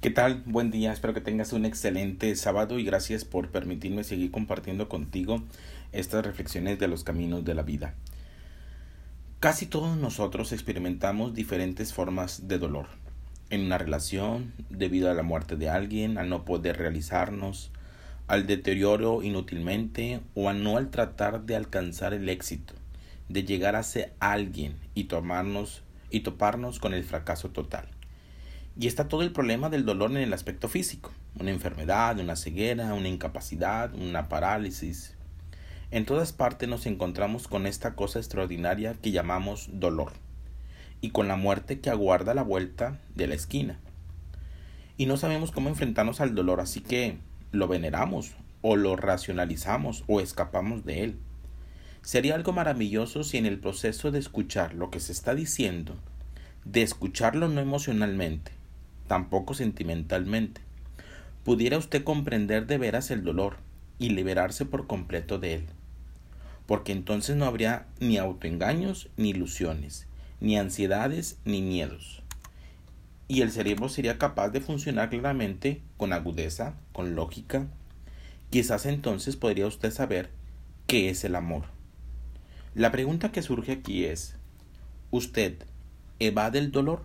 ¿Qué tal? Buen día, espero que tengas un excelente sábado y gracias por permitirme seguir compartiendo contigo estas reflexiones de los caminos de la vida. Casi todos nosotros experimentamos diferentes formas de dolor. En una relación, debido a la muerte de alguien, al no poder realizarnos, al deterioro inútilmente o a no al tratar de alcanzar el éxito, de llegar a ser alguien y tomarnos y toparnos con el fracaso total. Y está todo el problema del dolor en el aspecto físico, una enfermedad, una ceguera, una incapacidad, una parálisis. En todas partes nos encontramos con esta cosa extraordinaria que llamamos dolor, y con la muerte que aguarda la vuelta de la esquina. Y no sabemos cómo enfrentarnos al dolor, así que lo veneramos, o lo racionalizamos, o escapamos de él. Sería algo maravilloso si en el proceso de escuchar lo que se está diciendo, de escucharlo no emocionalmente, tampoco sentimentalmente. Pudiera usted comprender de veras el dolor y liberarse por completo de él. Porque entonces no habría ni autoengaños ni ilusiones, ni ansiedades ni miedos. Y el cerebro sería capaz de funcionar claramente, con agudeza, con lógica. Quizás entonces podría usted saber qué es el amor. La pregunta que surge aquí es, ¿usted evade el dolor?